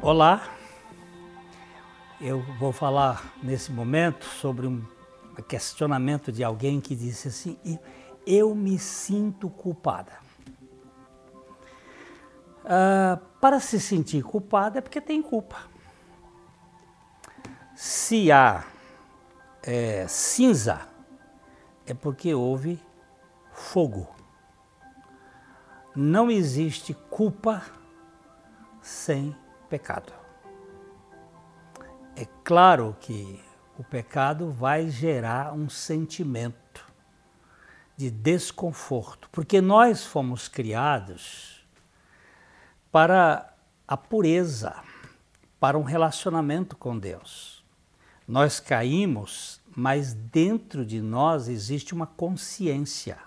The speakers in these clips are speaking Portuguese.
Olá, eu vou falar nesse momento sobre um questionamento de alguém que disse assim: Eu me sinto culpada. Uh, para se sentir culpada é porque tem culpa. Se há é, cinza, é porque houve fogo. Não existe culpa sem pecado. É claro que o pecado vai gerar um sentimento de desconforto, porque nós fomos criados para a pureza, para um relacionamento com Deus. Nós caímos, mas dentro de nós existe uma consciência.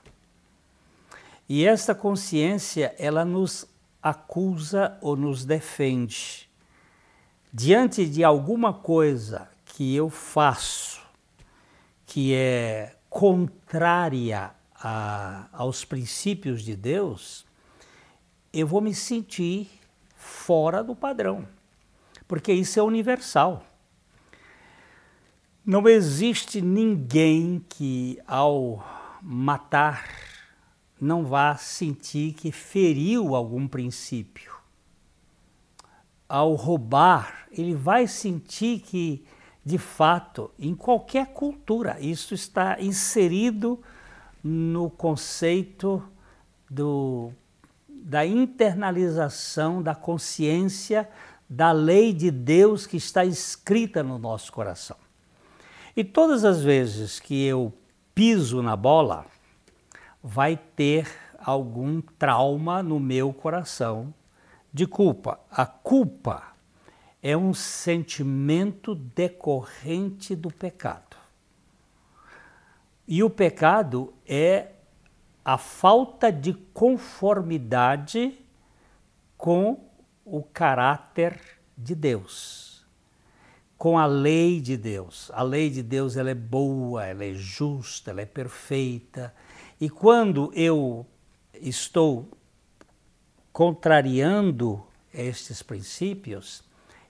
E essa consciência, ela nos acusa ou nos defende. Diante de alguma coisa que eu faço que é contrária a, aos princípios de Deus, eu vou me sentir fora do padrão, porque isso é universal. Não existe ninguém que, ao matar não vá sentir que feriu algum princípio. Ao roubar, ele vai sentir que, de fato, em qualquer cultura, isso está inserido no conceito do, da internalização da consciência da lei de Deus que está escrita no nosso coração. E todas as vezes que eu piso na bola, vai ter algum trauma no meu coração de culpa. A culpa é um sentimento decorrente do pecado. E o pecado é a falta de conformidade com o caráter de Deus, com a lei de Deus. A lei de Deus ela é boa, ela é justa, ela é perfeita, e quando eu estou contrariando estes princípios,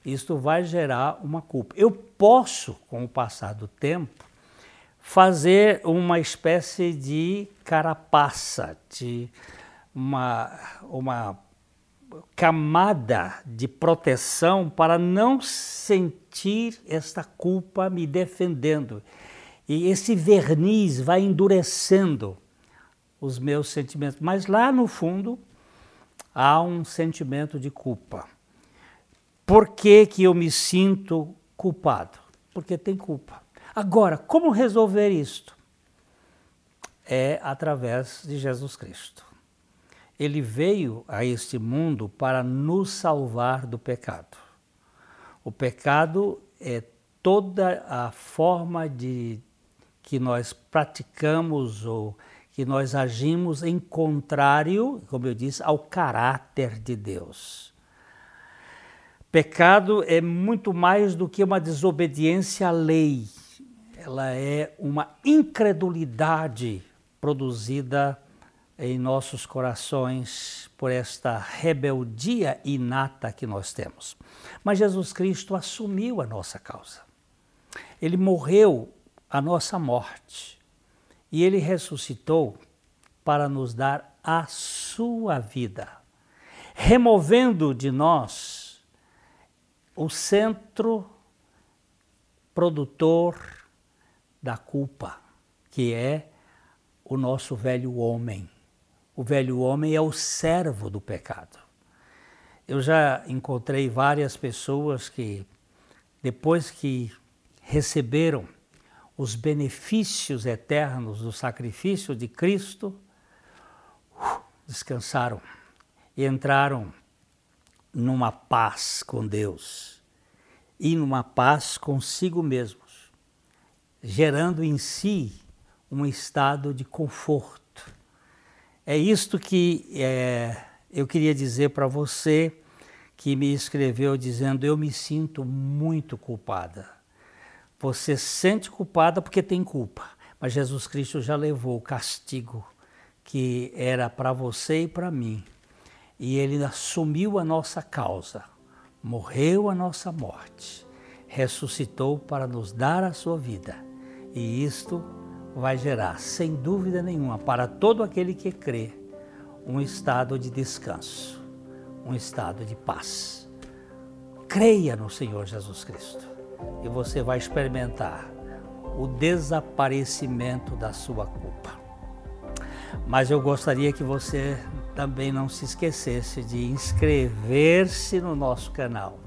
isto vai gerar uma culpa. Eu posso, com o passar do tempo, fazer uma espécie de carapaça, de uma, uma camada de proteção para não sentir esta culpa me defendendo. E esse verniz vai endurecendo os meus sentimentos. Mas lá no fundo há um sentimento de culpa. Por que, que eu me sinto culpado? Porque tem culpa. Agora, como resolver isto? É através de Jesus Cristo. Ele veio a este mundo para nos salvar do pecado. O pecado é toda a forma de que nós praticamos ou que nós agimos em contrário, como eu disse, ao caráter de Deus. Pecado é muito mais do que uma desobediência à lei, ela é uma incredulidade produzida em nossos corações por esta rebeldia inata que nós temos. Mas Jesus Cristo assumiu a nossa causa. Ele morreu a nossa morte e ele ressuscitou para nos dar a sua vida, removendo de nós o centro produtor da culpa, que é o nosso velho homem. O velho homem é o servo do pecado. Eu já encontrei várias pessoas que, depois que receberam os benefícios eternos do sacrifício de Cristo, uh, descansaram e entraram numa paz com Deus e numa paz consigo mesmos, gerando em si um estado de conforto. É isto que é, eu queria dizer para você que me escreveu dizendo: Eu me sinto muito culpada você sente culpada porque tem culpa, mas Jesus Cristo já levou o castigo que era para você e para mim. E ele assumiu a nossa causa, morreu a nossa morte, ressuscitou para nos dar a sua vida. E isto vai gerar, sem dúvida nenhuma, para todo aquele que crê, um estado de descanso, um estado de paz. Creia no Senhor Jesus Cristo e você vai experimentar o desaparecimento da sua culpa. Mas eu gostaria que você também não se esquecesse de inscrever-se no nosso canal,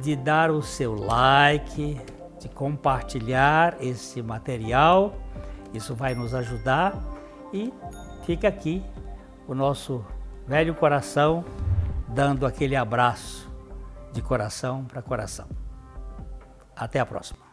de dar o seu like, de compartilhar esse material. Isso vai nos ajudar e fica aqui o nosso velho coração dando aquele abraço de coração para coração. Até a próxima.